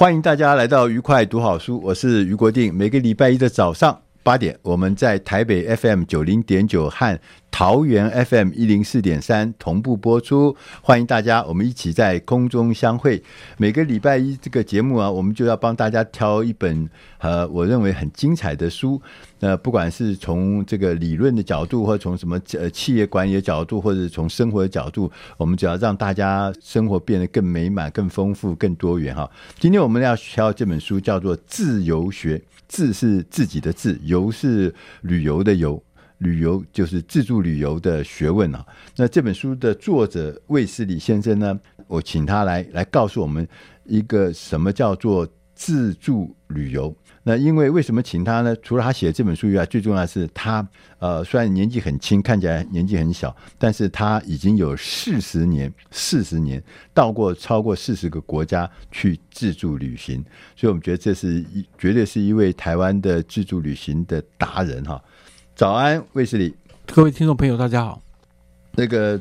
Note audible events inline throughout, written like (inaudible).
欢迎大家来到愉快读好书，我是余国定。每个礼拜一的早上八点，我们在台北 FM 九零点九和桃园 FM 一零四点三同步播出，欢迎大家，我们一起在空中相会。每个礼拜一这个节目啊，我们就要帮大家挑一本呃，我认为很精彩的书。呃，不管是从这个理论的角度，或从什么呃企业管理的角度，或者从生活的角度，我们只要让大家生活变得更美满、更丰富、更多元哈。今天我们要挑这本书叫做《自由学》，自是自己的自，游是旅游的游。旅游就是自助旅游的学问啊。那这本书的作者卫斯理先生呢，我请他来来告诉我们一个什么叫做自助旅游。那因为为什么请他呢？除了他写这本书以外，最重要的是他呃，虽然年纪很轻，看起来年纪很小，但是他已经有四十年四十年到过超过四十个国家去自助旅行，所以我们觉得这是一绝对是一位台湾的自助旅行的达人哈。早安，卫斯理，各位听众朋友，大家好。那个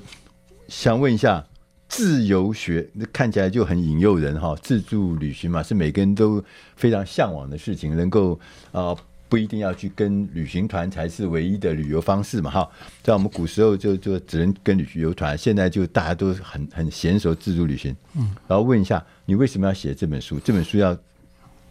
想问一下，自由学那看起来就很引诱人哈。自助旅行嘛，是每个人都非常向往的事情，能够啊、呃、不一定要去跟旅行团才是唯一的旅游方式嘛哈。在我们古时候就就只能跟旅游团，现在就大家都很很娴熟自助旅行。嗯，然后问一下，你为什么要写这本书？这本书要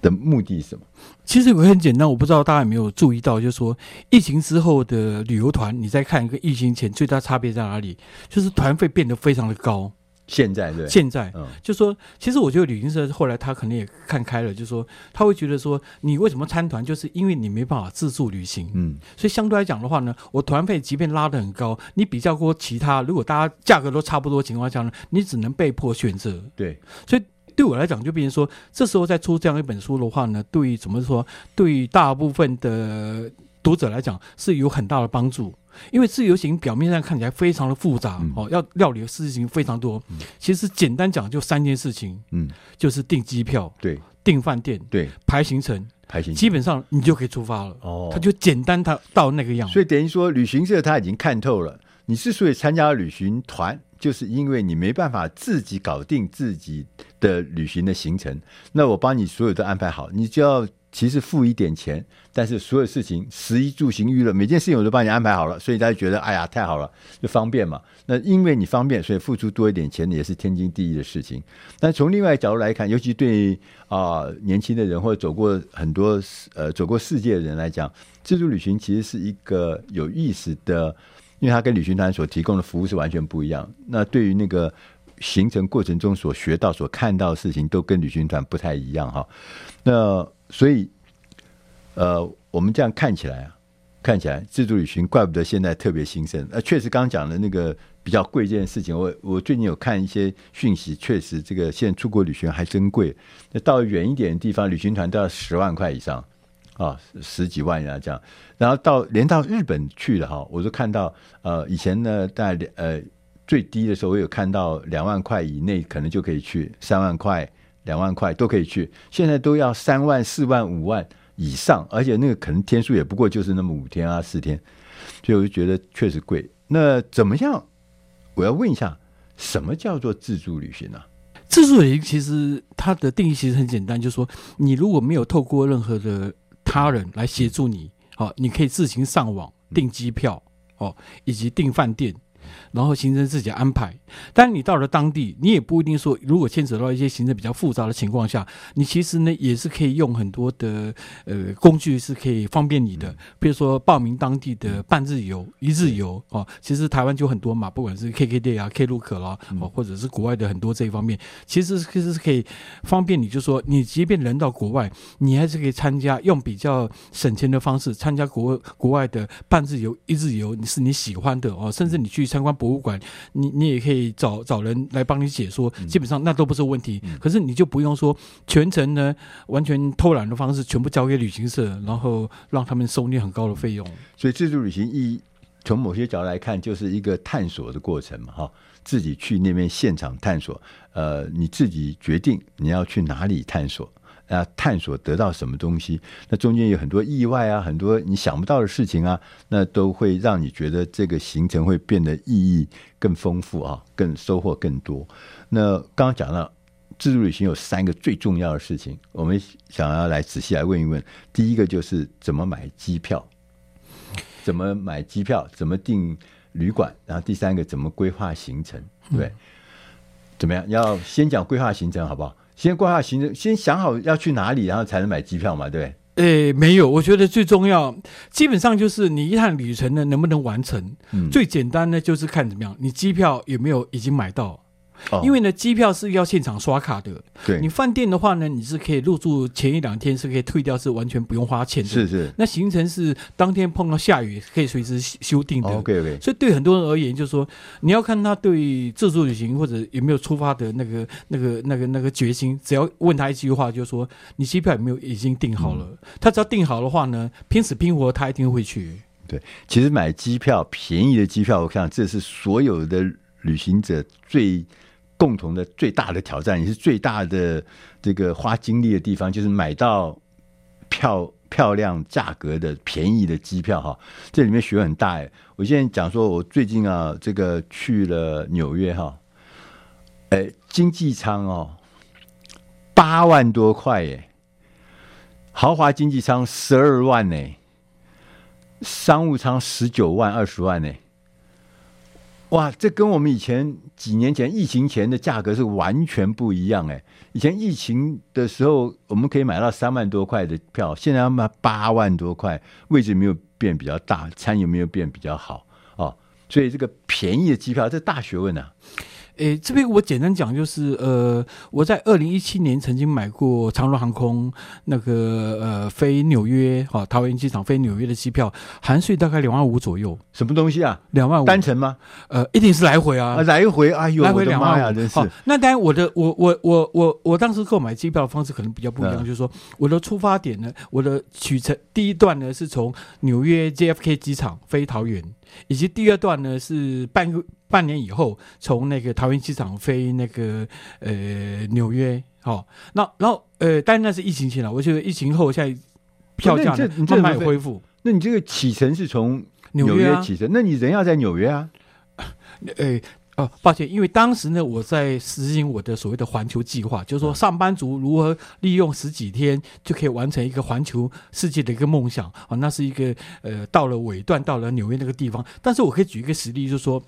的目的是什么？其实我很简单，我不知道大家有没有注意到，就是说疫情之后的旅游团，你再看跟疫情前最大差别在哪里？就是团费变得非常的高。现在对，现在，嗯，就说其实我觉得旅行社后来他可能也看开了，就是说他会觉得说，你为什么参团，就是因为你没办法自助旅行，嗯，所以相对来讲的话呢，我团费即便拉得很高，你比较过其他，如果大家价格都差不多情况下呢，你只能被迫选择，对，所以。对我来讲，就变成说，这时候再出这样一本书的话呢，对于怎么说，对于大部分的读者来讲是有很大的帮助。因为自由行表面上看起来非常的复杂，嗯、哦，要料理的事情非常多。嗯、其实简单讲就三件事情，嗯，就是订机票，对，订饭店，对，排行程，排行程，基本上你就可以出发了。哦，它就简单，它到那个样子。所以等于说，旅行社他已经看透了，你之所以参加旅行团。就是因为你没办法自己搞定自己的旅行的行程，那我帮你所有都安排好，你就要其实付一点钱，但是所有事情食衣住行娱乐每件事情我都帮你安排好了，所以大家觉得哎呀太好了，就方便嘛。那因为你方便，所以付出多一点钱也是天经地义的事情。但从另外角度来看，尤其对啊、年轻的人或者走过很多呃走过世界的人来讲，自助旅行其实是一个有意思的。因为它跟旅行团所提供的服务是完全不一样。那对于那个行程过程中所学到、所看到的事情，都跟旅行团不太一样哈。那所以，呃，我们这样看起来啊，看起来自助旅行怪不得现在特别兴盛。那确实，刚刚讲的那个比较贵这件事情，我我最近有看一些讯息，确实这个现在出国旅行还真贵。那到远一点的地方，旅行团都要十万块以上。啊，十几万呀，这样，然后到连到日本去了哈，我就看到，呃，以前呢，在呃最低的时候，我有看到两万块以内可能就可以去，三万块、两万块都可以去，现在都要三万、四万、五万以上，而且那个可能天数也不过就是那么五天啊、四天，所以我就觉得确实贵。那怎么样？我要问一下，什么叫做自助旅行呢、啊？自助旅行其实它的定义其实很简单，就是说你如果没有透过任何的他人来协助你，好，你可以自行上网订机票哦，以及订饭店。然后行程自己安排，但你到了当地，你也不一定说，如果牵扯到一些行程比较复杂的情况下，你其实呢也是可以用很多的呃工具是可以方便你的，比如说报名当地的半日游、一日游哦。其实台湾就很多嘛，不管是 KKday 啊、Klook 啦，哦，或者是国外的很多这一方面，其实其实是可以方便你，就说你即便人到国外，你还是可以参加用比较省钱的方式参加国国外的半日游、一日游，你是你喜欢的哦，甚至你去参观。博物馆，你你也可以找找人来帮你解说，基本上那都不是问题。嗯、可是你就不用说全程呢，完全偷懒的方式，全部交给旅行社，然后让他们收你很高的费用。所以自助旅行一从某些角度来看，就是一个探索的过程嘛，哈，自己去那边现场探索，呃，你自己决定你要去哪里探索。啊，探索得到什么东西？那中间有很多意外啊，很多你想不到的事情啊，那都会让你觉得这个行程会变得意义更丰富啊，更收获更多。那刚刚讲到自助旅行有三个最重要的事情，我们想要来仔细来问一问。第一个就是怎么买机票，怎么买机票，怎么订旅馆，然后第三个怎么规划行程，对，嗯、怎么样？要先讲规划行程好不好？先规划行程，先想好要去哪里，然后才能买机票嘛，对？诶，没有，我觉得最重要，基本上就是你一趟旅程呢能不能完成。嗯，最简单呢就是看怎么样，你机票有没有已经买到。因为呢，机票是要现场刷卡的。对，你饭店的话呢，你是可以入住前一两天是可以退掉，是完全不用花钱的。是是。那行程是当天碰到下雨可以随时修订的。OK OK。所以对很多人而言，就是说你要看他对自助旅行或者有没有出发的那个、那个、那个、那个决心。只要问他一句话，就是说你机票有没有已经订好了？嗯、他只要订好的话呢，拼死拼活他一定会去。对，其实买机票便宜的机票，我看这是所有的旅行者最。共同的最大的挑战，也是最大的这个花精力的地方，就是买到漂漂亮价格的便宜的机票哈。这里面学问很大哎。我现在讲说，我最近啊，这个去了纽约哈，哎，经济舱哦，八万多块哎，豪华经济舱十二万呢，商务舱十九万二十万呢。哇，这跟我们以前几年前疫情前的价格是完全不一样哎！以前疫情的时候，我们可以买到三万多块的票，现在要卖八万多块，位置没有变比较大，餐饮没有变比较好哦？所以这个便宜的机票，这大学问啊。诶，这边我简单讲，就是呃，我在二零一七年曾经买过长荣航空那个呃飞纽约哈桃园机场飞纽约的机票，含税大概两万五左右。什么东西啊？两万五单程吗？呃，一定是来回啊，啊来回哎呦，来回两万呀，真是。那当然，我的我我我我我当时购买机票的方式可能比较不一样，嗯、就是说我的出发点呢，我的取程第一段呢是从纽约 JFK 机场飞桃园。以及第二段呢是半个半年以后从那个桃园机场飞那个呃纽约，好、哦，那然后呃，但那是疫情前了，我觉得疫情后现在票价慢慢有恢复。那你这个启程是从纽约启程，那你人要在纽约啊？(laughs) 呃。哦，抱歉，因为当时呢，我在实行我的所谓的环球计划，就是说上班族如何利用十几天就可以完成一个环球世界的一个梦想啊，那是一个呃，到了尾段，到了纽约那个地方。但是我可以举一个实例，就是说，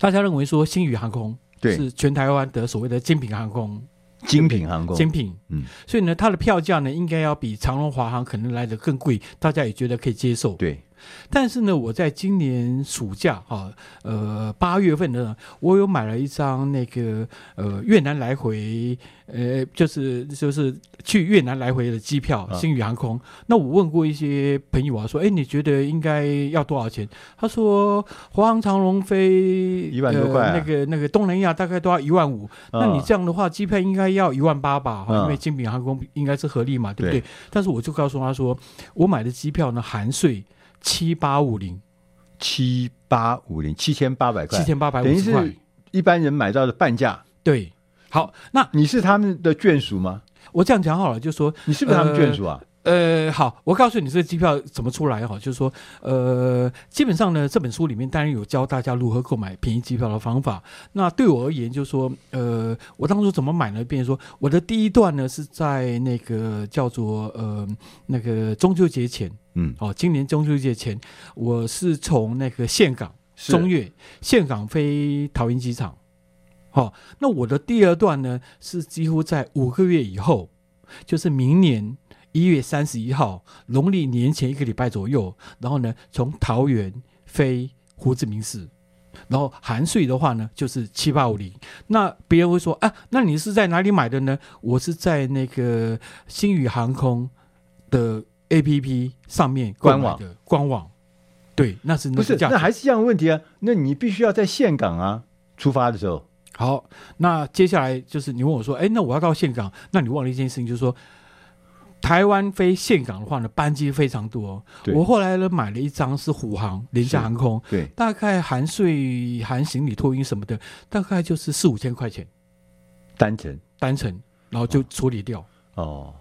大家认为说星宇航空是全台湾的所谓的精品航空，精品航空，精品，嗯，所以呢，它的票价呢，应该要比长荣、华航可能来的更贵，大家也觉得可以接受，对。但是呢，我在今年暑假啊，呃，八月份呢，我有买了一张那个呃越南来回，呃，就是就是去越南来回的机票，星宇航空。那我问过一些朋友啊，说，哎，你觉得应该要多少钱？他说，华航、长龙飞一万多块，啊呃，那个那个东南亚大概都要一万五。那你这样的话，机票应该要一万八吧？因为精品航空应该是合理嘛，对不对？但是我就告诉他说，我买的机票呢含税。七八五零，七八五零，七千八百块，七千八百五十块，等于是一般人买到的半价。对，好，那你是他们的眷属吗？我这样讲好了，就说你是不是他们眷属啊？呃，好，我告诉你这个机票怎么出来哈，就是说，呃，基本上呢，这本书里面当然有教大家如何购买便宜机票的方法。那对我而言，就是说，呃，我当初怎么买呢？变成说，我的第一段呢是在那个叫做呃那个中秋节前，嗯，哦，今年中秋节前，我是从那个岘港中越岘港飞桃园机场。好、哦，那我的第二段呢是几乎在五个月以后，就是明年。一月三十一号，农历年前一个礼拜左右，然后呢，从桃园飞胡志明市，然后含税的话呢，就是七八五零。那别人会说啊，那你是在哪里买的呢？我是在那个星宇航空的 APP 上面官网的官网。对，那是那不是？那还是一样的问题啊？那你必须要在岘港啊出发的时候。好，那接下来就是你问我说，哎，那我要到岘港，那你忘了一件事情，就是说。台湾飞岘港的话呢，班机非常多。我后来呢买了一张是虎航廉价航空，对，大概含税、含行李托运什么的，大概就是四五千块钱单程，单程，然后就处理掉。哦，哦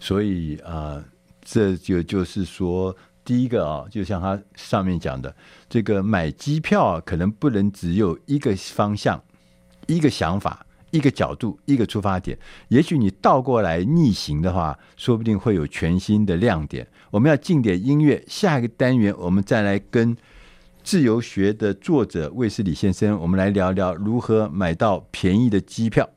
所以啊、呃，这就就是说，第一个啊，就像他上面讲的，这个买机票啊，可能不能只有一个方向，一个想法。一个角度，一个出发点，也许你倒过来逆行的话，说不定会有全新的亮点。我们要进点音乐，下一个单元我们再来跟自由学的作者卫斯理先生，我们来聊聊如何买到便宜的机票。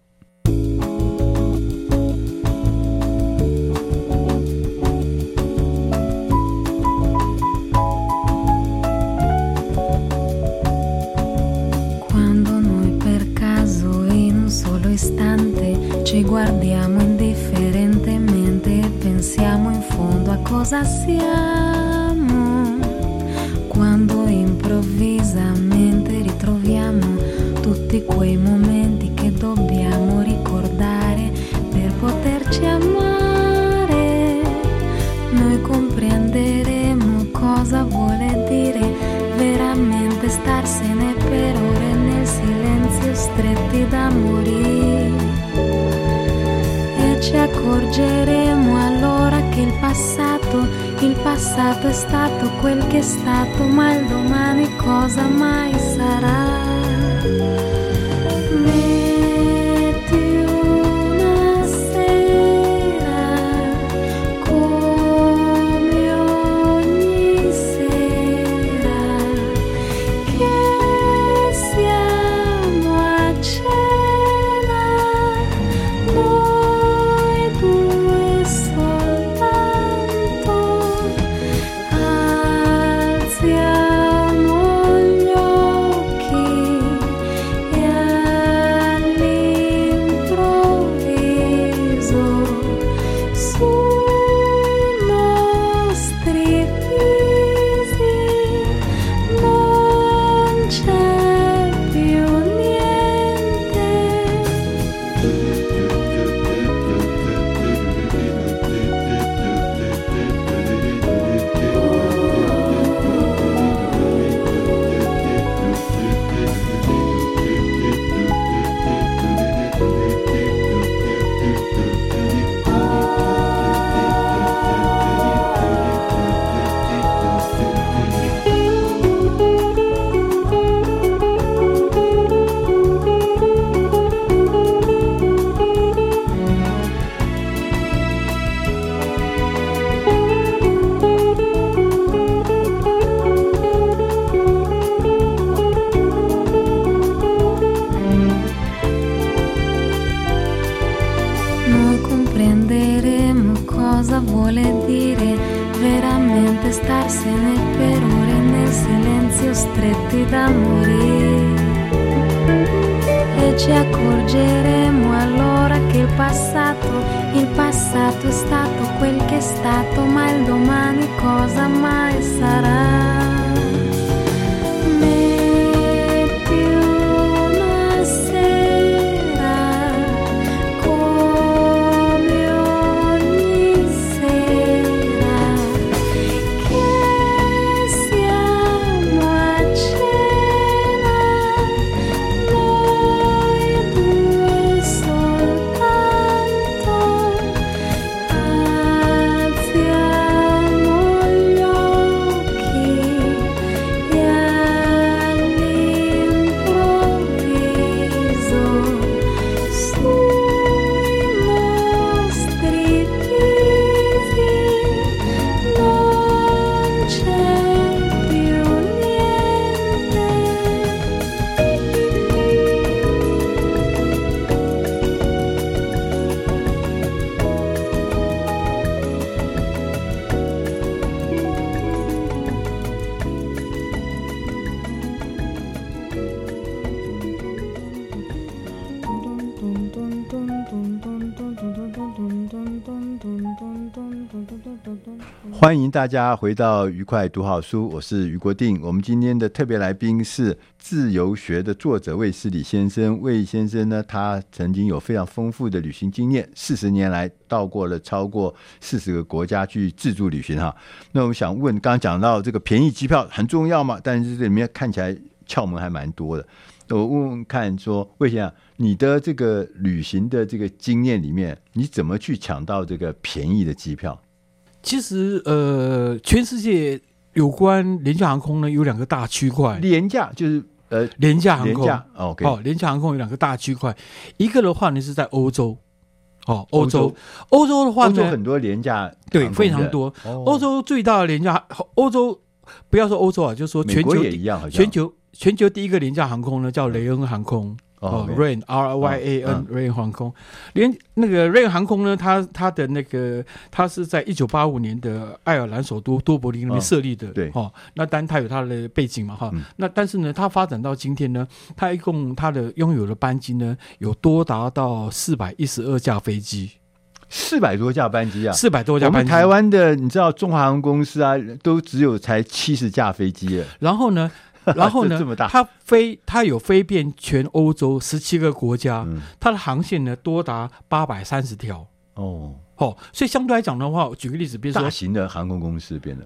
cosa siamo quando improvvisamente ritroviamo tutti quei momenti che dobbiamo ricordare per poterci amare. Noi comprenderemo cosa vuole dire veramente starsene per ore nel silenzio stretti da morire e ci accorgeremo passato, il passato è stato quel che è stato, ma il domani cosa mai sarà? 欢迎大家回到愉快读好书，我是于国定。我们今天的特别来宾是自由学的作者魏斯理先生。魏先生呢，他曾经有非常丰富的旅行经验，四十年来到过了超过四十个国家去自助旅行哈。那我们想问，刚刚讲到这个便宜机票很重要嘛？但是这里面看起来窍门还蛮多的。我问问看说，说卫先生，你的这个旅行的这个经验里面，你怎么去抢到这个便宜的机票？其实，呃，全世界有关廉价航空呢，有两个大区块。廉价就是呃，廉价航空。哦，哦，廉价航空有两个大区块，一个的话呢是在欧洲，哦，欧洲，欧洲的话呢，欧洲很多廉价，对，非常多。欧洲最大的廉价，欧洲不要说欧洲啊，就是说全球也一样，全球全球第一个廉价航空呢叫雷恩航空。哦，Rain R Y A N Rain 航空，连那个 Rain 航空呢，它它的那个它是在一九八五年的爱尔兰首都多柏林那边设立的，对，哦，那当然它有它的背景嘛，哈，那但是呢，它发展到今天呢，它一共它的拥有的班机呢，有多达到四百一十二架飞机，四百多架班机啊，四百多架班机。我们台湾的你知道中华航空公司啊，都只有才七十架飞机，然后呢？(laughs) 然后呢，它飞，它有飞遍全欧洲十七个国家，嗯、它的航线呢多达八百三十条。哦，哦，所以相对来讲的话，我举个例子，比如说大型的航空公司变得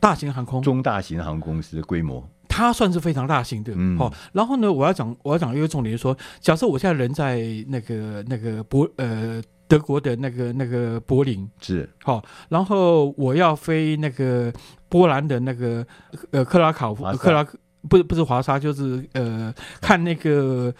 大型航空、中大型航空公司的规模，它算是非常大型的。嗯，好、哦，然后呢，我要讲，我要讲一个重点，就说，假设我现在人在那个那个柏呃德国的那个那个柏林。是。好、哦，然后我要飞那个波兰的那个呃克拉考夫克拉。不是不是华沙，就是呃，看那个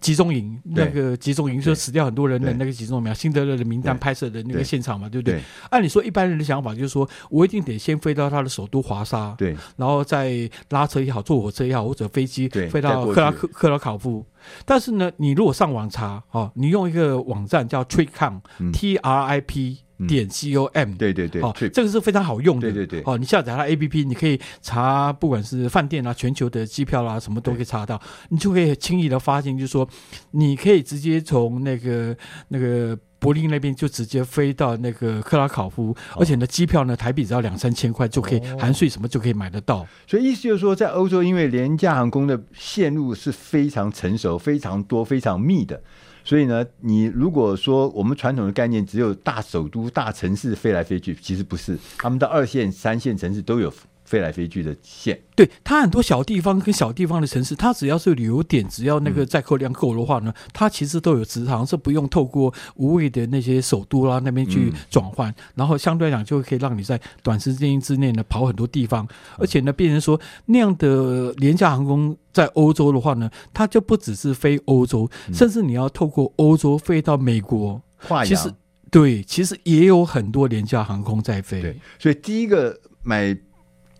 集中营，那个集中营就死掉很多人的那个集中营，辛德勒的名单拍摄的那个现场嘛，对不对？按理说一般人的想法就是说，我一定得先飞到他的首都华沙，对，然后再拉车也好，坐火车也好，或者飞机飞到克拉克克拉考夫。但是呢，你如果上网查哦，你用一个网站叫 Trip.com，T R I P。点 c o m，对对对，哦，这个是非常好用的，对对对，哦，你下载它 A P P，你可以查，不管是饭店啊、全球的机票啦，什么都可以查到，你就可以轻易的发现，就是说，你可以直接从那个那个柏林那边就直接飞到那个克拉考夫，而且呢，机票呢台币只要两三千块就可以，含税什么就可以买得到。所以意思就是说，在欧洲，因为廉价航空的线路是非常成熟、非常多、非常密的。所以呢，你如果说我们传统的概念只有大首都、大城市飞来飞去，其实不是，他们的二线、三线城市都有。飞来飞去的线，对，它很多小地方跟小地方的城市，它只要是旅游点，只要那个载客量够的话呢，嗯、它其实都有直航，是不用透过无谓的那些首都啦那边去转换，嗯、然后相对来讲就可以让你在短时间之内呢跑很多地方，而且呢，变成说那样的廉价航空在欧洲的话呢，它就不只是飞欧洲，嗯、甚至你要透过欧洲飞到美国，其实对，其实也有很多廉价航空在飞。对，所以第一个买。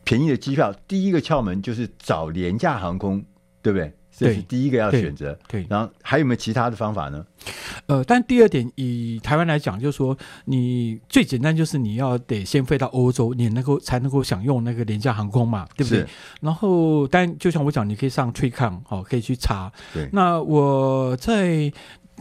便宜的机票，第一个窍门就是找廉价航空，对不对？这是第一个要选择。对，对，然后还有没有其他的方法呢？呃，但第二点，以台湾来讲，就是说，你最简单就是你要得先飞到欧洲，你能够才能够享用那个廉价航空嘛，对不对？然后，但就像我讲，你可以上 TripCon 哦，可以去查。对，那我在。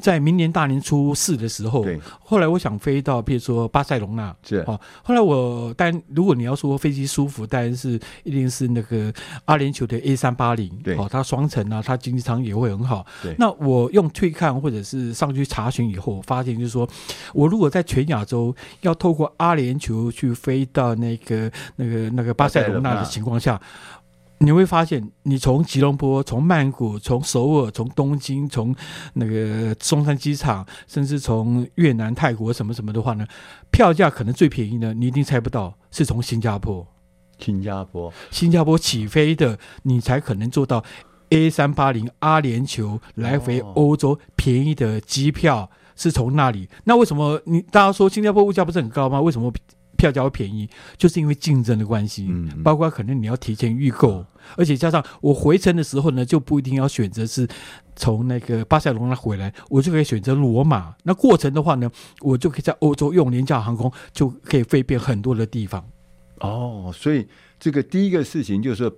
在明年大年初四的时候，对后来我想飞到，比如说巴塞隆纳，是哦。后来我，但如果你要说飞机舒服，当然是一定是那个阿联酋的 A 三八零，对哦，它双层啊，它经济舱也会很好。对，那我用退看或者是上去查询以后，发现就是说，我如果在全亚洲要透过阿联酋去飞到那个那个那个巴塞隆纳的情况下。你会发现，你从吉隆坡、从曼谷、从首尔、从东京、从那个松山机场，甚至从越南、泰国什么什么的话呢，票价可能最便宜的，你一定猜不到，是从新加坡。新加坡，新加坡起飞的，你才可能做到 A 三八零阿联酋来回欧洲便宜的机票是从那里。那为什么你大家说新加坡物价不是很高吗？为什么？票价会便宜，就是因为竞争的关系，嗯，包括可能你要提前预购，嗯、而且加上我回程的时候呢，就不一定要选择是从那个巴塞罗那回来，我就可以选择罗马。那过程的话呢，我就可以在欧洲用廉价航空，就可以飞遍很多的地方。哦，所以这个第一个事情就是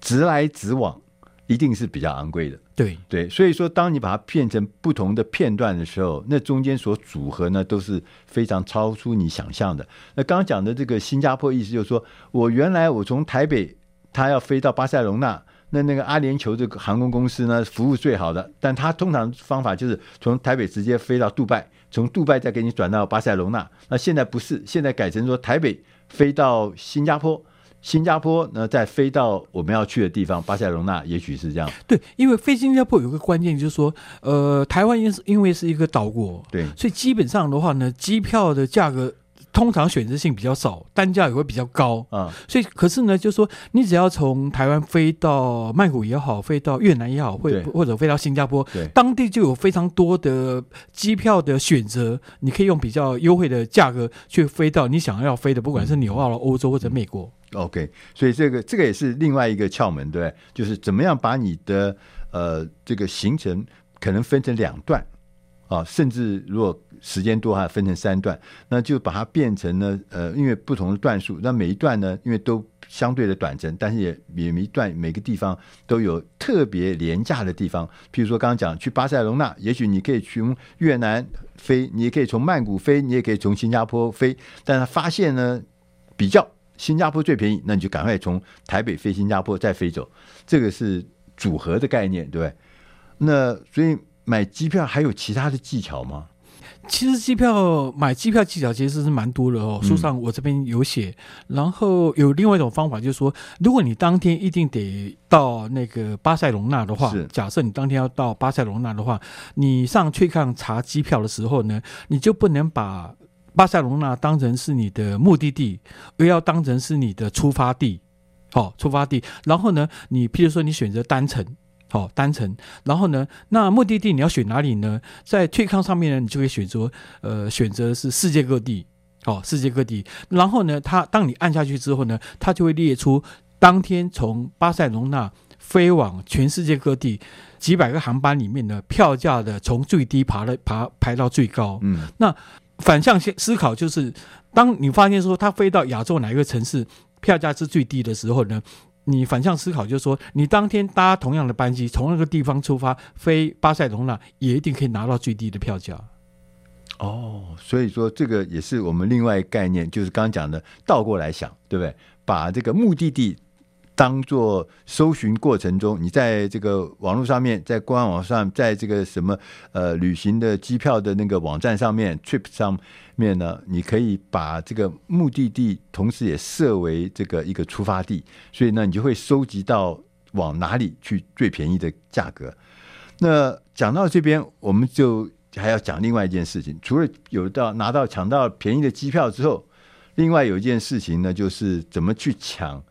直来直往，一定是比较昂贵的。对对，所以说，当你把它变成不同的片段的时候，那中间所组合呢，都是非常超出你想象的。那刚刚讲的这个新加坡意思就是说，我原来我从台北，他要飞到巴塞隆纳，那那个阿联酋这个航空公司呢，服务最好的，但他通常方法就是从台北直接飞到杜拜，从杜拜再给你转到巴塞隆纳。那现在不是，现在改成说台北飞到新加坡。新加坡呢，再飞到我们要去的地方，巴塞隆纳，也许是这样。对，因为飞新加坡有个关键，就是说，呃，台湾因是因为是一个岛国，对，所以基本上的话呢，机票的价格通常选择性比较少，单价也会比较高啊。所以，可是呢，就是说，你只要从台湾飞到曼谷也好，飞到越南也好，或或者飞到新加坡，对，当地就有非常多的机票的选择，你可以用比较优惠的价格去飞到你想要飞的，不管是纽澳了、欧洲或者美国。OK，所以这个这个也是另外一个窍门，对，就是怎么样把你的呃这个行程可能分成两段啊，甚至如果时间多还分成三段，那就把它变成呢呃，因为不同的段数，那每一段呢，因为都相对的短程，但是也也每一段每个地方都有特别廉价的地方，譬如说刚刚讲去巴塞隆纳，也许你可以从越南飞，你也可以从曼谷飞，你也可以从新加坡飞，但是发现呢比较。新加坡最便宜，那你就赶快从台北飞新加坡再飞走，这个是组合的概念，对不对？那所以买机票还有其他的技巧吗？其实机票买机票技巧其实是蛮多的哦，书上我这边有写。嗯、然后有另外一种方法，就是说，如果你当天一定得到那个巴塞隆纳的话，假设你当天要到巴塞隆纳的话，你上去看查机票的时候呢，你就不能把。巴塞隆纳当成是你的目的地，而要当成是你的出发地，好、哦，出发地。然后呢，你譬如说你选择单程，好、哦，单程。然后呢，那目的地你要选哪里呢？在 TripCom 上面呢，你就可以选择，呃，选择是世界各地，好、哦，世界各地。然后呢，它当你按下去之后呢，它就会列出当天从巴塞隆纳飞往全世界各地几百个航班里面的票价的从最低爬了爬排到最高。嗯，那。反向思思考就是，当你发现说它飞到亚洲哪一个城市票价是最低的时候呢，你反向思考就是说，你当天搭同样的班机从那个地方出发飞巴塞隆纳，也一定可以拿到最低的票价。哦，所以说这个也是我们另外一个概念，就是刚刚讲的倒过来想，对不对？把这个目的地。当做搜寻过程中，你在这个网络上面，在官网上，在这个什么呃旅行的机票的那个网站上面，Trip 上面呢，你可以把这个目的地同时也设为这个一个出发地，所以呢，你就会收集到往哪里去最便宜的价格。那讲到这边，我们就还要讲另外一件事情，除了有到拿到抢到便宜的机票之后，另外有一件事情呢，就是怎么去抢。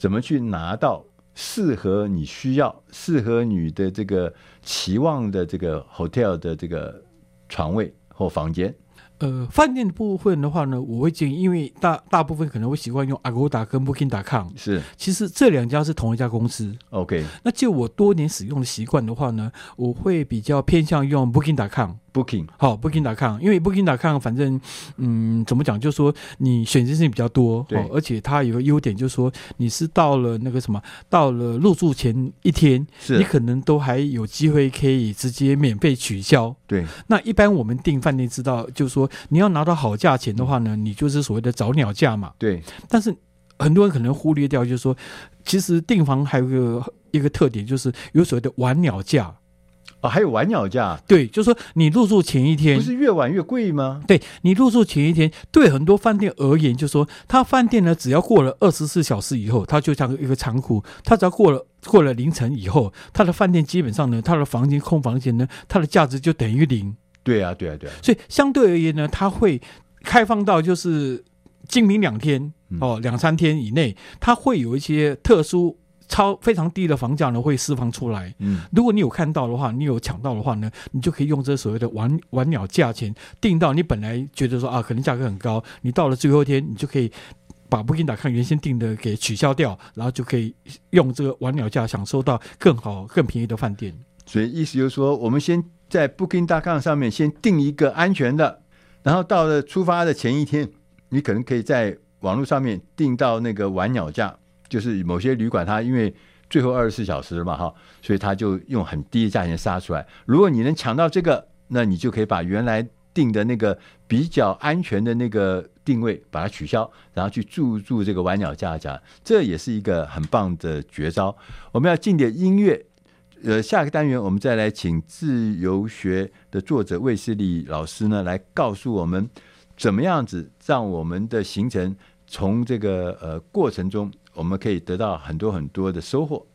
怎么去拿到适合你需要、适合你的这个期望的这个 hotel 的这个床位或房间？呃，饭店的部分的话呢，我会建议，因为大大部分可能会习惯用 Agoda 跟 Booking.com。是，其实这两家是同一家公司。OK，那就我多年使用的习惯的话呢，我会比较偏向用 Booking.com。Booking 好，Booking.com，因为 Booking.com 反正嗯，怎么讲，就是说你选择性比较多，对，而且它有个优点就是说你是到了那个什么，到了入住前一天，是你可能都还有机会可以直接免费取消。对，那一般我们订饭店知道，就是说你要拿到好价钱的话呢，你就是所谓的早鸟价嘛。对，但是很多人可能忽略掉，就是说其实订房还有一个一个特点，就是有所谓的晚鸟价。哦，还有晚鸟价，对，就是说你入住前一天，不是越晚越贵吗？对，你入住前一天，对很多饭店而言，就是说他饭店呢，只要过了二十四小时以后，它就像一个仓库，它只要过了过了凌晨以后，它的饭店基本上呢，它的房间空房间呢，它的价值就等于零。对啊，对啊，对啊。所以相对而言呢，它会开放到就是今明两天哦，两三天以内，它会有一些特殊。超非常低的房价呢，会释放出来。嗯，如果你有看到的话，你有抢到的话呢，你就可以用这所谓的晚晚鸟价钱定到你本来觉得说啊，可能价格很高，你到了最后一天，你就可以把 Booking.com 原先定的给取消掉，然后就可以用这个晚鸟价享受到更好、更便宜的饭店。所以意思就是说，我们先在 Booking.com 上面先定一个安全的，然后到了出发的前一天，你可能可以在网络上面订到那个晚鸟价。就是某些旅馆，它因为最后二十四小时了嘛哈，所以他就用很低的价钱杀出来。如果你能抢到这个，那你就可以把原来定的那个比较安全的那个定位把它取消，然后去注入这个晚鸟价价，这也是一个很棒的绝招。我们要进点音乐，呃，下个单元我们再来请自由学的作者卫斯理老师呢来告诉我们，怎么样子让我们的行程从这个呃过程中。我们可以得到很多很多的收获。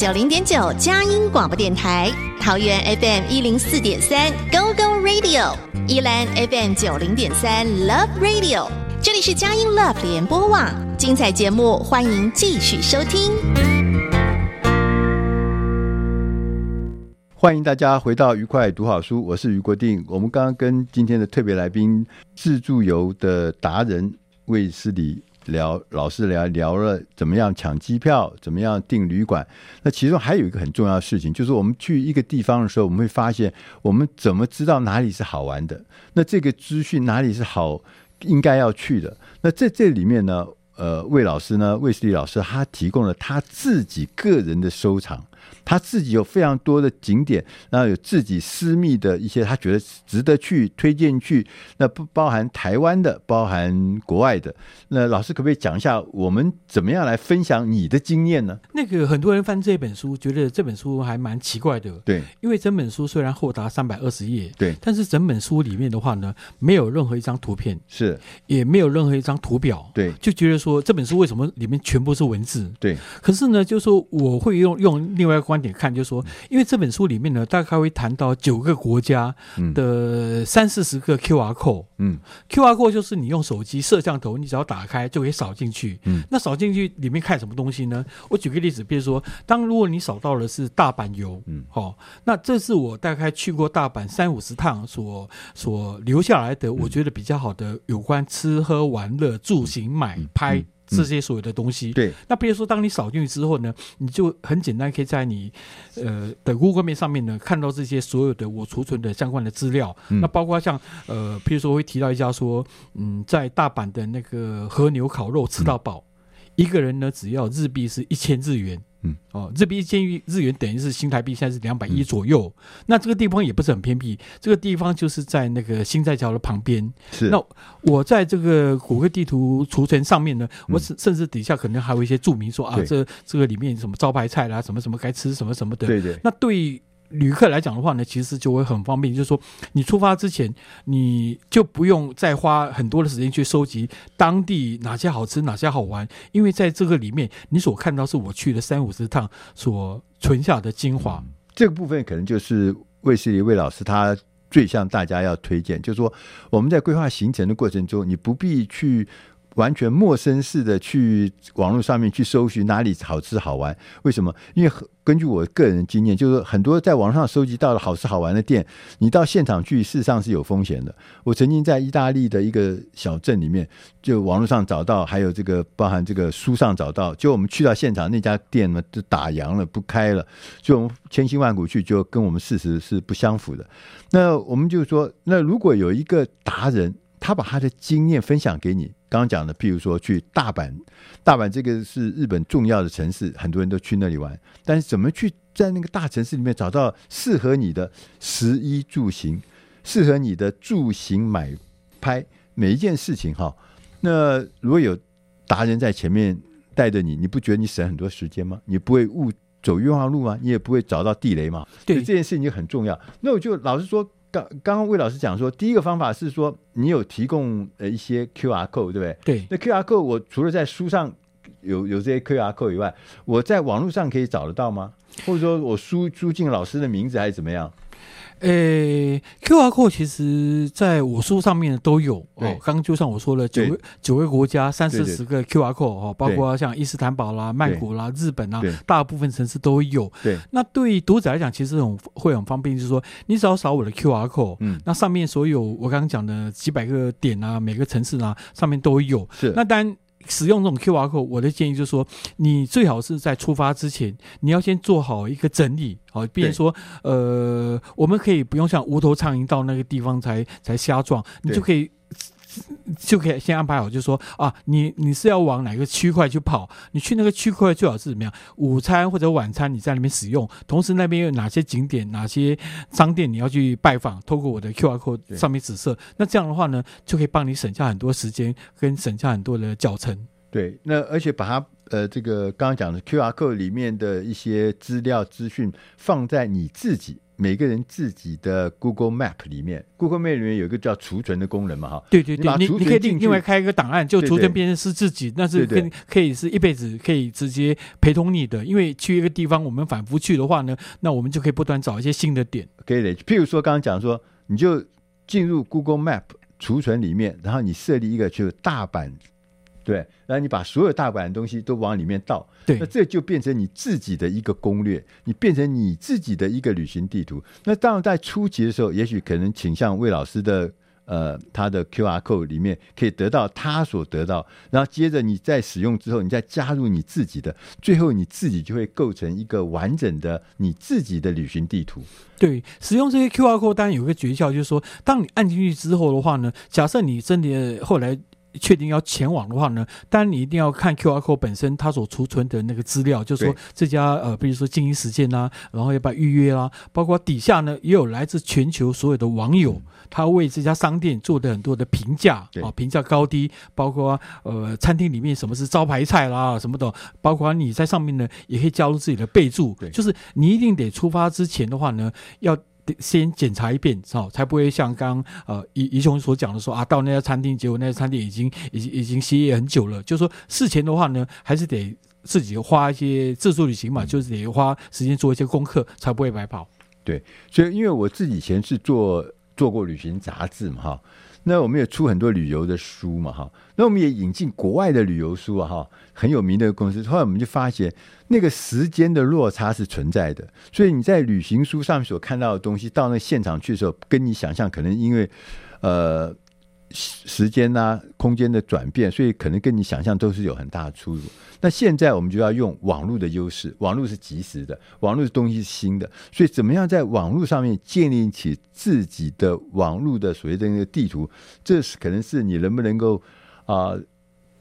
九零点九佳音广播电台，桃园 FM 一零四点三 Go Go Radio，宜兰 FM 九零点三 Love Radio，这里是佳音 Love 联播网，精彩节目欢迎继续收听。欢迎大家回到愉快读好书，我是于国定。我们刚刚跟今天的特别来宾，自助游的达人卫斯理。聊老师聊聊了怎么样抢机票，怎么样订旅馆。那其中还有一个很重要的事情，就是我们去一个地方的时候，我们会发现我们怎么知道哪里是好玩的？那这个资讯哪里是好应该要去的？那在这里面呢，呃，魏老师呢，魏斯利老师他提供了他自己个人的收藏，他自己有非常多的景点，然后有自己私密的一些他觉得值得去推荐去，那不包含台湾的，包含国外的。那老师可不可以讲一下，我们怎么样来分享你的经验呢？那个很多人翻这本书，觉得这本书还蛮奇怪的。对，因为整本书虽然厚达三百二十页，对，但是整本书里面的话呢，没有任何一张图片，是，也没有任何一张图表，对，就觉得说这本书为什么里面全部是文字？对，可是呢，就是说我会用用另外一个观点看，就是说，因为这本书里面呢，大概会谈到九个国家的三四十个 QR code，嗯，QR code 就是你用手机摄像头，你只要打开就可以扫进去，嗯，那扫进去里面看什么东西呢？我举个例子，比如说，当如果你扫到的是大阪游，嗯，好，那这是我大概去过大阪三五十趟所所留下来的，我觉得比较好的有关吃喝玩乐住行买拍。这些所有的东西，对。那比如说，当你扫进去之后呢，你就很简单，可以在你呃的 Google 面上面呢，看到这些所有的我储存的相关的资料。那包括像呃，比如说会提到一家说，嗯，在大阪的那个和牛烤肉吃到饱，一个人呢只要日币是一千日元。嗯，哦，日币鉴于日元等于是新台币现在是两百一左右。嗯、那这个地方也不是很偏僻，这个地方就是在那个新寨桥的旁边。是，那我在这个谷歌地图储存上面呢，嗯、我甚甚至底下可能还有一些注明说啊，这这个里面什么招牌菜啦，什么什么该吃什么什么的。对对。那对。旅客来讲的话呢，其实就会很方便，就是说你出发之前，你就不用再花很多的时间去收集当地哪些好吃、哪些好玩，因为在这个里面，你所看到是我去了三五十趟所存下的精华。这个部分可能就是卫斯理卫老师他最向大家要推荐，就是说我们在规划行程的过程中，你不必去。完全陌生似的去网络上面去搜寻哪里好吃好玩？为什么？因为根据我个人经验，就是很多在网上收集到的好吃好玩的店，你到现场去，事实上是有风险的。我曾经在意大利的一个小镇里面，就网络上找到，还有这个包含这个书上找到，就我们去到现场那家店呢，就打烊了，不开了，就我们千辛万苦去，就跟我们事实是不相符的。那我们就说，那如果有一个达人，他把他的经验分享给你。刚刚讲的，譬如说去大阪，大阪这个是日本重要的城市，很多人都去那里玩。但是怎么去在那个大城市里面找到适合你的食衣住行，适合你的住行买拍每一件事情哈？那如果有达人在前面带着你，你不觉得你省很多时间吗？你不会误走冤枉路吗？你也不会找到地雷吗？对，这件事情就很重要。那我就老实说。刚刚刚魏老师讲说，第一个方法是说，你有提供呃一些 QR code，对不对？对。那 QR code 我除了在书上有有这些 QR code 以外，我在网络上可以找得到吗？或者说我输输进老师的名字还是怎么样？诶、欸、QR code 其实在我书上面都有哦。刚刚就像我说了，九个九个国家三四十个 QR code 哦，包括像伊斯坦堡啦、曼谷啦、日本啦，大部分城市都有。对，那对于读者来讲，其实很会很方便，就是说你只要扫我的 QR code，嗯，那上面所有我刚刚讲的几百个点啊，每个城市啊，上面都有。是，那当然。使用这种 QR code，我的建议就是说，你最好是在出发之前，你要先做好一个整理，好，比如说，呃，我们可以不用像无头苍蝇到那个地方才才瞎撞，你就可以。就可以先安排好，就说啊，你你是要往哪个区块去跑？你去那个区块最好是怎么样？午餐或者晚餐你在那边使用，同时那边有哪些景点、哪些商店你要去拜访？透过我的 QR code 上面指示，那这样的话呢，就可以帮你省下很多时间，跟省下很多的脚程。对，那而且把它呃这个刚刚讲的 QR code 里面的一些资料资讯放在你自己。每个人自己的 Google Map 里面，Google Map 里面有一个叫储存的功能嘛，哈。对对对，你你可以另另外开一个档案，就储存变成是自己，那是可可以是一辈子可以直接陪同你的。因为去一个地方，我们反复去的话呢，那我们就可以不断找一些新的点。可以的，譬如说刚刚讲说，你就进入 Google Map 储存里面，然后你设立一个就是大阪。对，然后你把所有大阪的东西都往里面倒，对，那这就变成你自己的一个攻略，你变成你自己的一个旅行地图。那当然在初级的时候，也许可能倾向魏老师的呃他的 QR code 里面可以得到他所得到，然后接着你在使用之后，你再加入你自己的，最后你自己就会构成一个完整的你自己的旅行地图。对，使用这些 QR code 当然有个诀窍，就是说，当你按进去之后的话呢，假设你真的后来。确定要前往的话呢，当然你一定要看 QR code 本身它所储存的那个资料，就是说这家呃，比如说经营时间啊，然后要不要预约啦，包括底下呢也有来自全球所有的网友，嗯、他为这家商店做的很多的评价啊，评价高低，包括呃餐厅里面什么是招牌菜啦什么的，包括你在上面呢也可以加入自己的备注，就是你一定得出发之前的话呢要。先检查一遍，好，才不会像刚呃怡怡雄所讲的说啊，到那家餐厅，结果那家餐厅已经已经已经歇业很久了。就是说事前的话呢，还是得自己花一些自助旅行嘛，就是得花时间做一些功课，才不会白跑。对，所以因为我自己以前是做做过旅行杂志嘛，哈。那我们也出很多旅游的书嘛，哈。那我们也引进国外的旅游书啊，哈，很有名的公司。后来我们就发现，那个时间的落差是存在的。所以你在旅行书上面所看到的东西，到那现场去的时候，跟你想象可能因为，呃。时间呐、空间的转变，所以可能跟你想象都是有很大的出入。那现在我们就要用网络的优势，网络是及时的，网络的东西是新的，所以怎么样在网络上面建立起自己的网络的所谓的那个地图，这是可能是你能不能够啊，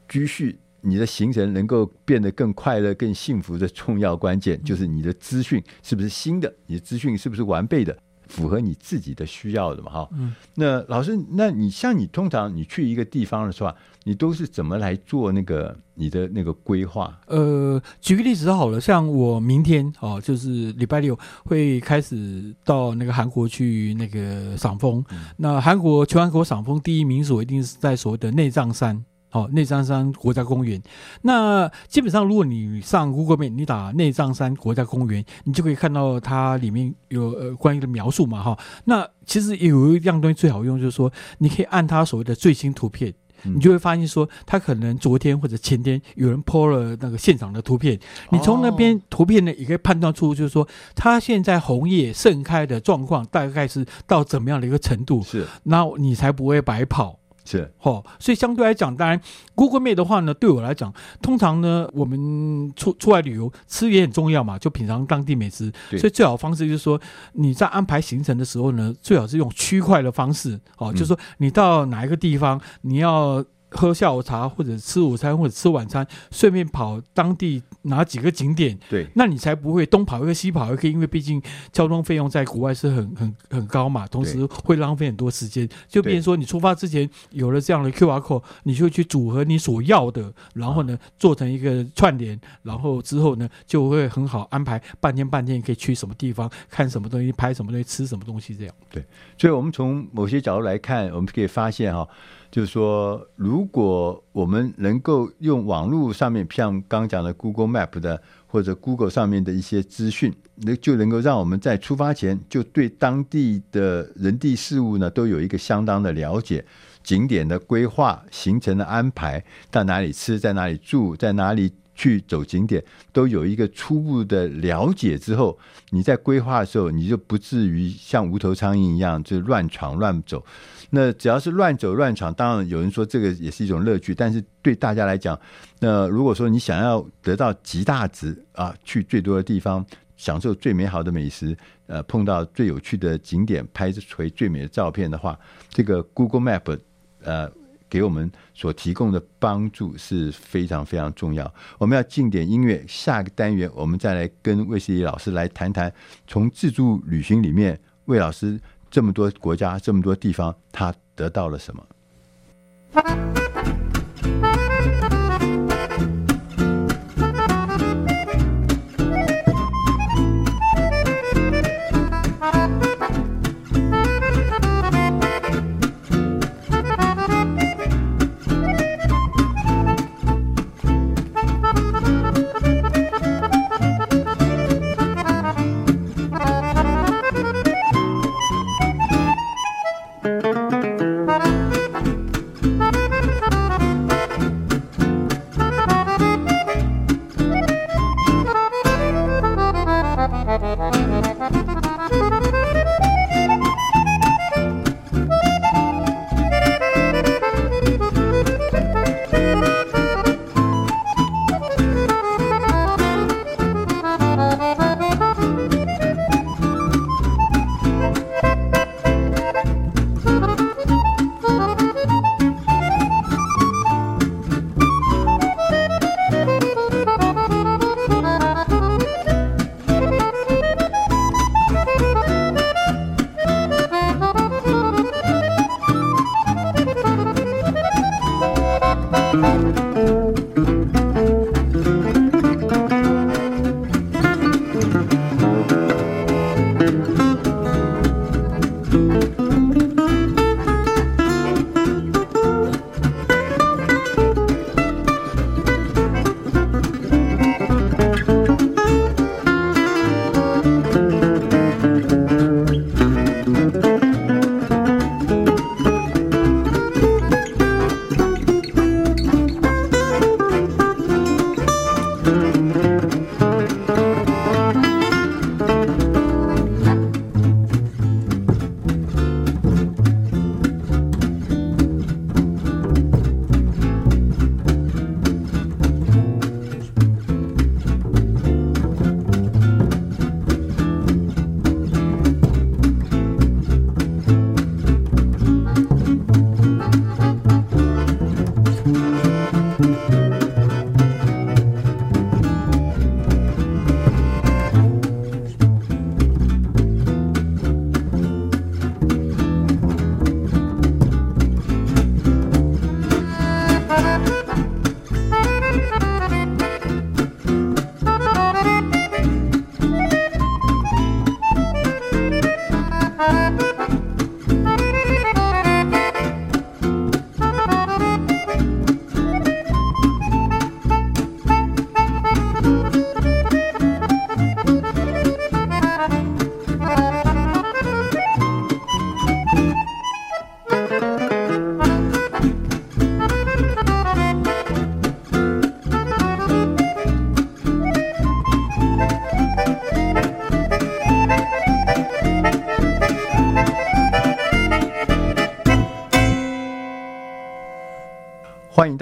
继续你的行程能够变得更快乐、更幸福的重要关键，就是你的资讯是不是新的，你的资讯是不是完备的。符合你自己的需要的嘛？哈，嗯，那老师，那你像你通常你去一个地方的时候，你都是怎么来做那个你的那个规划？呃，举个例子好了，像我明天哦，就是礼拜六会开始到那个韩国去那个赏枫。嗯，那韩国全韩国赏枫第一名所一定是在所谓的内藏山。好，内藏山国家公园。那基本上，如果你上 Google Map，你打内藏山国家公园，你就可以看到它里面有呃关于的描述嘛，哈。那其实有一样东西最好用，就是说你可以按它所谓的最新图片，你就会发现说，它可能昨天或者前天有人 po 了那个现场的图片，你从那边图片呢，也可以判断出，就是说它现在红叶盛开的状况大概是到怎么样的一个程度，是，那你才不会白跑。是，哦，所以相对来讲，当然，Google Map 的话呢，对我来讲，通常呢，我们出出来旅游，吃也很重要嘛，就品尝当地美食。所以最好的方式就是说，你在安排行程的时候呢，最好是用区块的方式，哦，就是说你到哪一个地方，你要。喝下午茶，或者吃午餐，或者吃晚餐，顺便跑当地哪几个景点？对，那你才不会东跑一个西跑一个，因为毕竟交通费用在国外是很很很高嘛，同时会浪费很多时间。就变成说，你出发之前有了这样的 QR code，你就去组合你所要的，然后呢做成一个串联，然后之后呢就会很好安排半天半天可以去什么地方看什么东西，拍什么东西，吃什么东西这样。对，所以我们从某些角度来看，我们可以发现哈。就是说，如果我们能够用网络上面，像刚讲的 Google Map 的或者 Google 上面的一些资讯，那就能够让我们在出发前就对当地的人地事物呢都有一个相当的了解，景点的规划、行程的安排，到哪里吃，在哪里住，在哪里去走景点，都有一个初步的了解之后，你在规划的时候，你就不至于像无头苍蝇一样就乱闯乱走。那只要是乱走乱闯，当然有人说这个也是一种乐趣，但是对大家来讲，那如果说你想要得到极大值啊，去最多的地方，享受最美好的美食，呃，碰到最有趣的景点，拍回最美的照片的话，这个 Google Map 呃给我们所提供的帮助是非常非常重要。我们要进点音乐，下个单元我们再来跟魏斯理老师来谈谈从自助旅行里面魏老师。这么多国家，这么多地方，他得到了什么？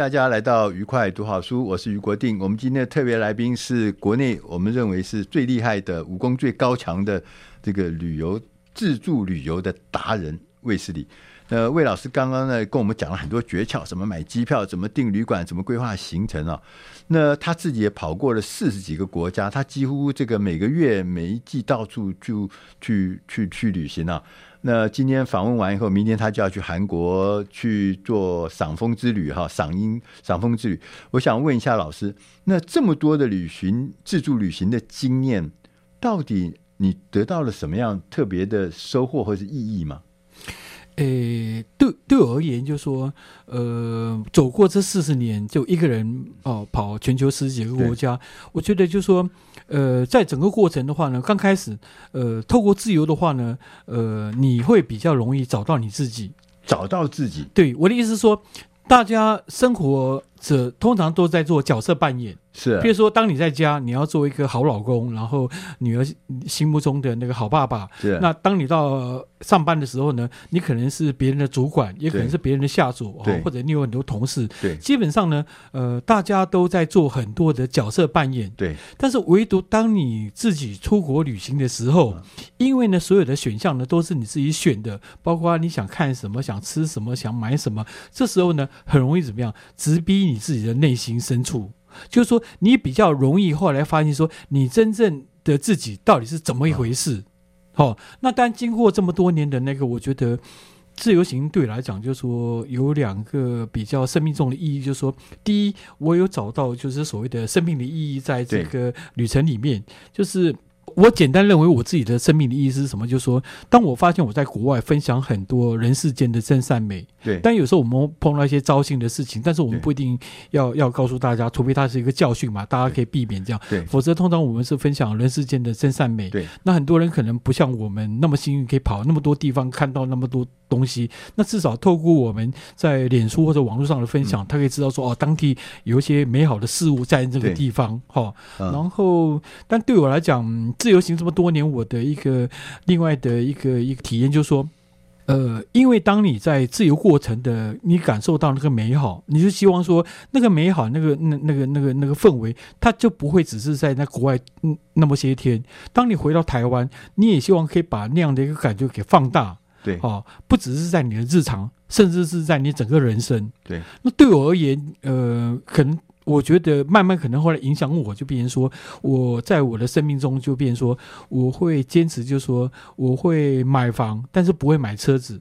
大家来到愉快读好书，我是于国定。我们今天的特别来宾是国内我们认为是最厉害的、武功最高强的这个旅游自助旅游的达人卫斯理。那魏老师刚刚呢跟我们讲了很多诀窍，怎么买机票，怎么订旅馆，怎么规划行程啊。那他自己也跑过了四十几个国家，他几乎这个每个月每一季到处就去去去旅行啊。那今天访问完以后，明天他就要去韩国去做赏风之旅哈，赏樱赏风之旅。我想问一下老师，那这么多的旅行自助旅行的经验，到底你得到了什么样特别的收获或是意义吗？诶、欸，对对我而言，就是说，呃，走过这四十年，就一个人哦，跑全球十几个国家，我觉得就是说，呃，在整个过程的话呢，刚开始，呃，透过自由的话呢，呃，你会比较容易找到你自己，找到自己。对，我的意思是说，大家生活者通常都在做角色扮演。是，比如说，当你在家，你要做一个好老公，然后女儿心目中的那个好爸爸。是。那当你到上班的时候呢，你可能是别人的主管，也可能是别人的下属，哦，或者你有很多同事。对。基本上呢，呃，大家都在做很多的角色扮演。对。但是唯独当你自己出国旅行的时候，因为呢，所有的选项呢都是你自己选的，包括你想看什么、想吃什么、想买什么，这时候呢，很容易怎么样？直逼你自己的内心深处。就是说，你比较容易后来发现说，你真正的自己到底是怎么一回事？好、哦，那但经过这么多年的那个，我觉得自由行对来讲，就是说有两个比较生命中的意义，就是说，第一，我有找到就是所谓的生命的意义，在这个旅程里面，就是。我简单认为，我自己的生命的意义是什么？就是说，当我发现我在国外分享很多人世间的真善美，对。但有时候我们碰到一些糟心的事情，但是我们不一定要要告诉大家，除非它是一个教训嘛，大家可以避免这样。对。否则，通常我们是分享人世间的真善美。对。那很多人可能不像我们那么幸运，可以跑那么多地方，看到那么多东西。那至少透过我们在脸书或者网络上的分享，嗯、他可以知道说，哦，当地有一些美好的事物在这个地方。哈。然后，但对我来讲，自由行这么多年，我的一个另外的一个一个体验就是说，呃，因为当你在自由过程的，你感受到那个美好，你就希望说那个美好，那个那那个那个那个氛围，它就不会只是在那国外嗯那么些天。当你回到台湾，你也希望可以把那样的一个感觉给放大，对，哦，不只是在你的日常，甚至是在你整个人生，对。那对我而言，呃，可能。我觉得慢慢可能后来影响我，就变成说，我在我的生命中就变成说，我会坚持，就是说我会买房，但是不会买车子。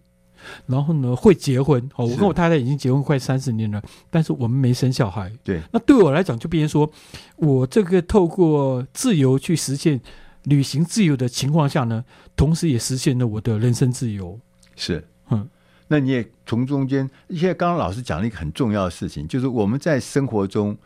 然后呢，会结婚。哦，我跟我太太已经结婚快三十年了，但是我们没生小孩。对。那对我来讲，就变成说，我这个透过自由去实现旅行自由的情况下呢，同时也实现了我的人生自由。是。嗯。那你也从中间，现在刚刚老师讲了一个很重要的事情，就是我们在生活中，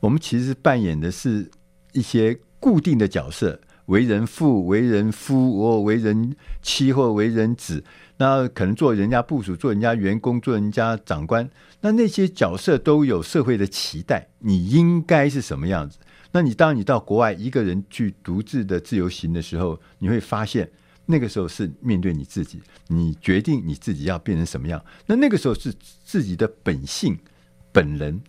我们其实扮演的是一些固定的角色，为人父、为人夫，或为人妻，或为人子。那可能做人家部署，做人家员工，做人家长官。那那些角色都有社会的期待，你应该是什么样子？那你当你到国外一个人去独自的自由行的时候，你会发现。那个时候是面对你自己，你决定你自己要变成什么样。那那个时候是自己的本性、本人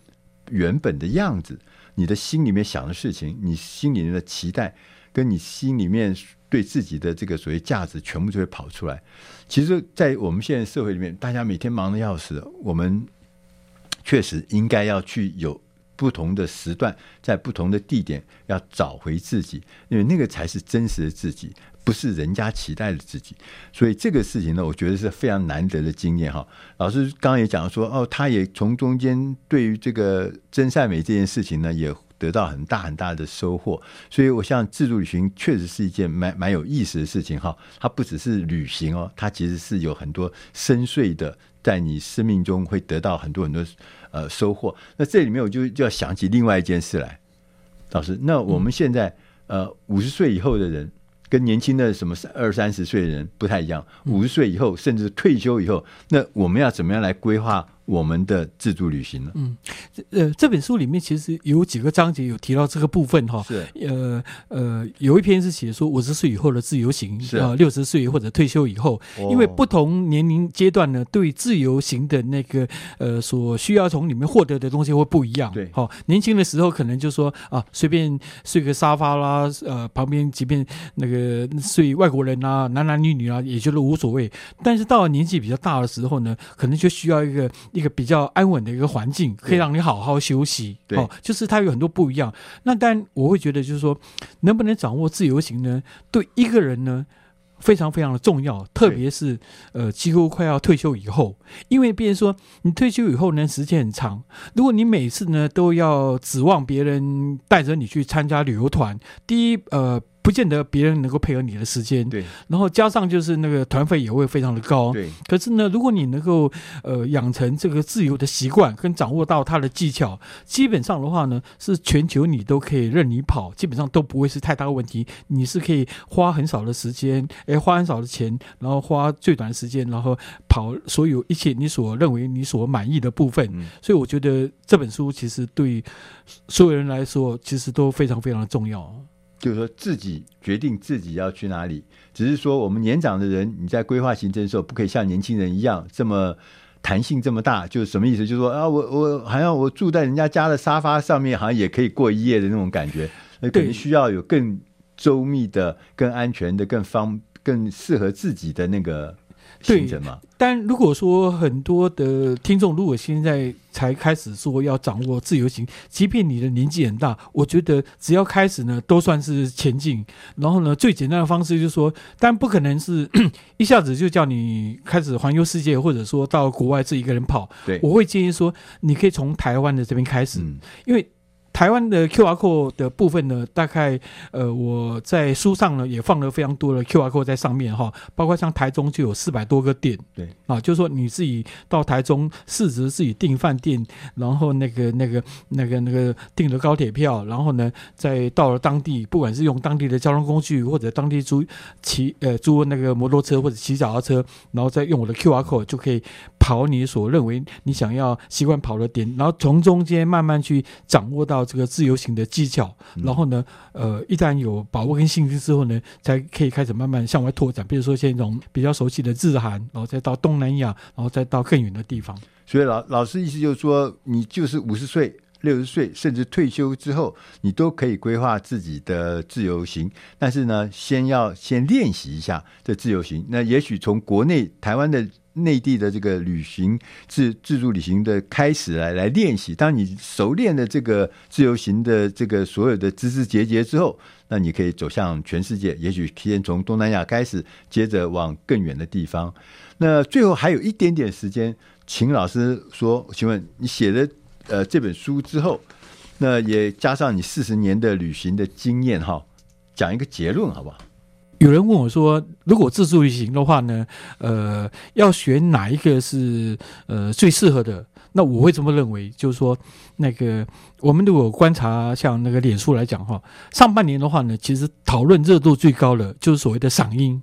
原本的样子，你的心里面想的事情，你心里面的期待，跟你心里面对自己的这个所谓价值，全部就会跑出来。其实，在我们现在社会里面，大家每天忙得要死，我们确实应该要去有不同的时段，在不同的地点，要找回自己，因为那个才是真实的自己。不是人家期待的自己，所以这个事情呢，我觉得是非常难得的经验哈。老师刚刚也讲说，哦，他也从中间对于这个真善美这件事情呢，也得到很大很大的收获。所以，我想自助旅行确实是一件蛮蛮有意思的事情哈。它不只是旅行哦，它其实是有很多深邃的，在你生命中会得到很多很多呃收获。那这里面我就就要想起另外一件事来，老师，那我们现在呃五十岁以后的人。跟年轻的什么二三十岁的人不太一样，五十岁以后甚至退休以后，那我们要怎么样来规划我们的自助旅行呢？嗯，呃，这本书里面其实有几个章节有提到这个部分哈。是。呃呃，有一篇是写说五十岁以后的自由行，是啊，六十岁或者退休以后，哦、因为不同年龄阶段呢，对自由行的那个呃所需要从里面获得的东西会不一样。对。好、哦，年轻的时候可能就说啊，随便睡个沙发啦，呃，旁边即便那个睡外国人啊，男男女女啊，也觉得无所谓。但是到了年纪比较大的时候呢，可能就需要一个。一个比较安稳的一个环境，可以让你好好休息。对，哦，就是它有很多不一样。那当然，我会觉得就是说，能不能掌握自由行呢？对一个人呢，非常非常的重要。特别是呃，几乎快要退休以后，因为别人说你退休以后呢，时间很长。如果你每次呢都要指望别人带着你去参加旅游团，第一呃。不见得别人能够配合你的时间，对。然后加上就是那个团费也会非常的高，对。可是呢，如果你能够呃养成这个自由的习惯，跟掌握到它的技巧，基本上的话呢，是全球你都可以任你跑，基本上都不会是太大的问题。你是可以花很少的时间，诶，花很少的钱，然后花最短的时间，然后跑所有一切你所认为你所满意的部分。嗯。所以我觉得这本书其实对所有人来说，其实都非常非常的重要。就是说自己决定自己要去哪里，只是说我们年长的人，你在规划行程的时候，不可以像年轻人一样这么弹性这么大。就是什么意思？就是说啊，我我好像我住在人家家的沙发上面，好像也可以过一夜的那种感觉。那肯定需要有更周密的、更安全的、更方、更适合自己的那个。对，但如果说很多的听众如果现在才开始说要掌握自由行，即便你的年纪很大，我觉得只要开始呢，都算是前进。然后呢，最简单的方式就是说，但不可能是 (laughs) 一下子就叫你开始环游世界，或者说到国外自己一个人跑。对，我会建议说，你可以从台湾的这边开始，嗯、因为。台湾的 QR code 的部分呢，大概呃，我在书上呢也放了非常多的 QR code 在上面哈，包括像台中就有四百多个点，对啊，就是说你自己到台中试着自己订饭店，然后那个那个那个那个订了高铁票，然后呢再到了当地，不管是用当地的交通工具或者当地租骑呃租那个摩托车或者骑脚踏车，然后再用我的 QR code 就可以跑你所认为你想要习惯跑的点，然后从中间慢慢去掌握到。这个自由行的技巧，然后呢，呃，一旦有把握跟信心之后呢，才可以开始慢慢向外拓展。比如说，像这种比较熟悉的日韩，然后再到东南亚，然后再到更远的地方。所以老老师意思就是说，你就是五十岁、六十岁，甚至退休之后，你都可以规划自己的自由行。但是呢，先要先练习一下这自由行。那也许从国内台湾的。内地的这个旅行自自助旅行的开始来来练习，当你熟练的这个自由行的这个所有的枝枝节节之后，那你可以走向全世界。也许先从东南亚开始，接着往更远的地方。那最后还有一点点时间，请老师说，请问你写了呃这本书之后，那也加上你四十年的旅行的经验哈，讲一个结论好不好？有人问我说：“如果自助旅行的话呢，呃，要选哪一个是呃最适合的？”那我会这么认为，就是说，那个我们如果观察像那个脸书来讲哈，上半年的话呢，其实讨论热度最高的就是所谓的赏樱，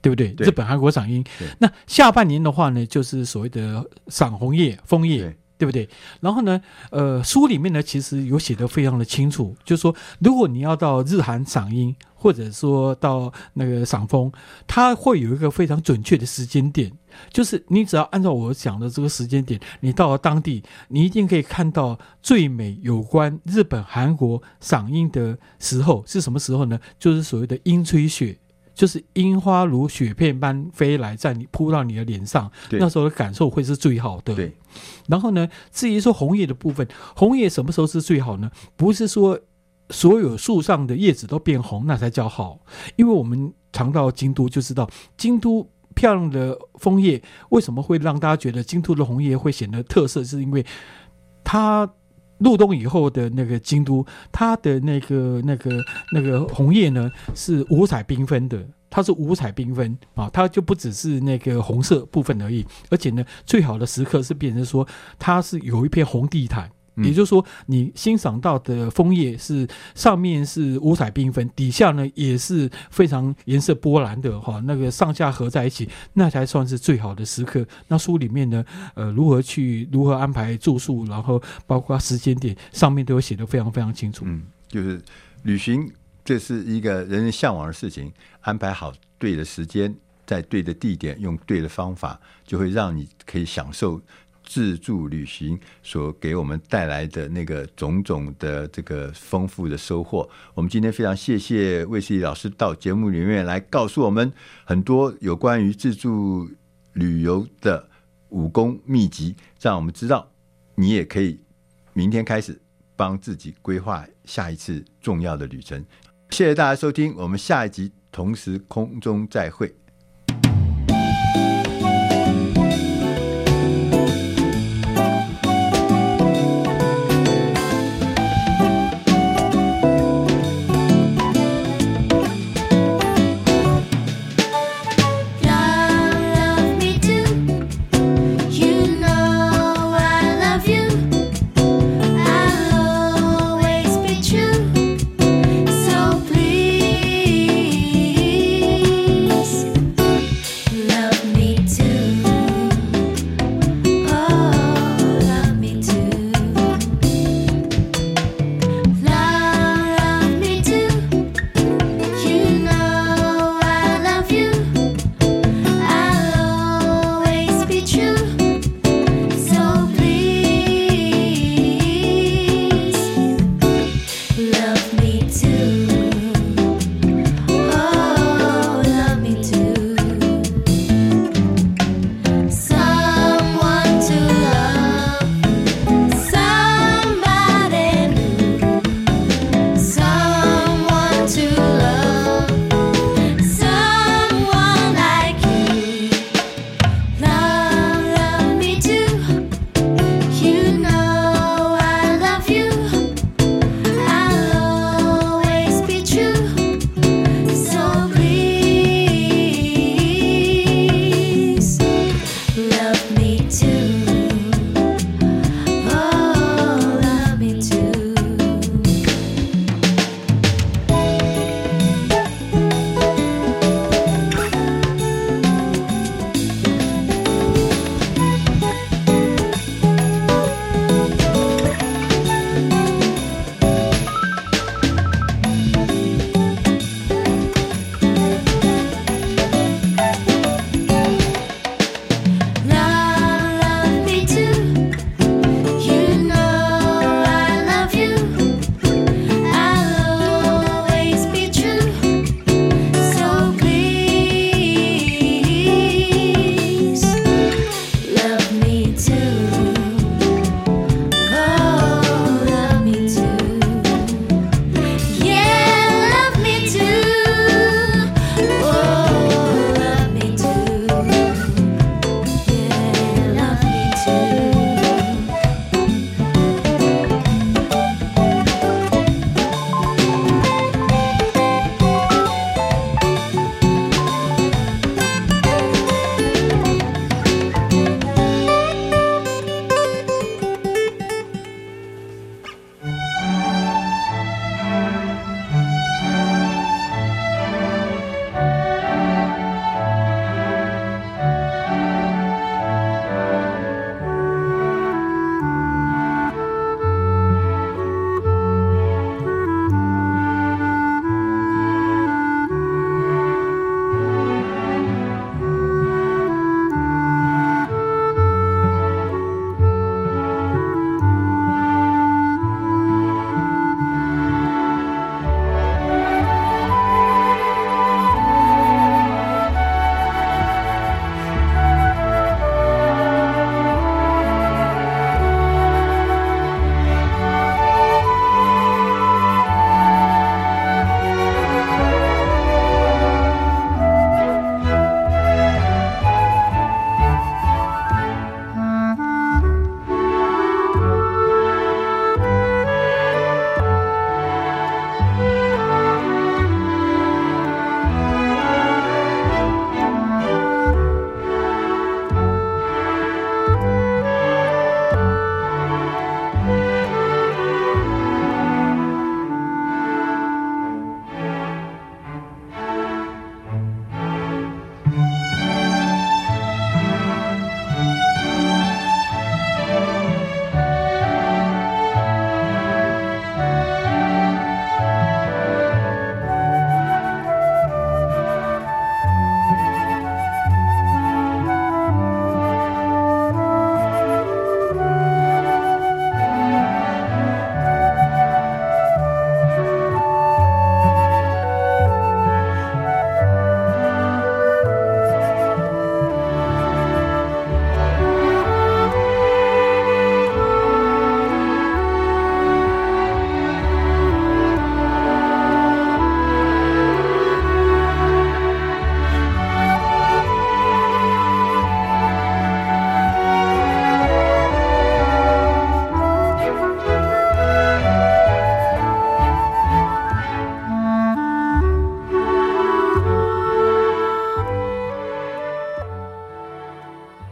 对不对？对，日本、韩国赏樱。那下半年的话呢，就是所谓的赏红叶、枫叶。对不对？然后呢，呃，书里面呢其实有写得非常的清楚，就是说，如果你要到日韩赏樱，或者说到那个赏枫，它会有一个非常准确的时间点，就是你只要按照我讲的这个时间点，你到了当地，你一定可以看到最美有关日本、韩国赏樱的时候是什么时候呢？就是所谓的樱吹雪。就是樱花如雪片般飞来，在你扑到你的脸上，那时候的感受会是最好的。对。然后呢，至于说红叶的部分，红叶什么时候是最好呢？不是说所有树上的叶子都变红那才叫好，因为我们常到京都就知道，京都漂亮的枫叶为什么会让大家觉得京都的红叶会显得特色，是因为它。入冬以后的那个京都，它的那个、那个、那个红叶呢，是五彩缤纷的。它是五彩缤纷啊，它就不只是那个红色部分而已，而且呢，最好的时刻是变成说，它是有一片红地毯，嗯、也就是说，你欣赏到的枫叶是上面是五彩缤纷，底下呢也是非常颜色波澜的哈，那个上下合在一起，那才算是最好的时刻。那书里面呢，呃，如何去如何安排住宿，然后包括时间点，上面都有写得非常非常清楚。嗯，就是旅行，这是一个人人向往的事情，安排好对的时间，在对的地点，用对的方法，就会让你可以享受。自助旅行所给我们带来的那个种种的这个丰富的收获，我们今天非常谢谢卫斯理老师到节目里面来告诉我们很多有关于自助旅游的武功秘籍，让我们知道你也可以明天开始帮自己规划下一次重要的旅程。谢谢大家收听，我们下一集同时空中再会。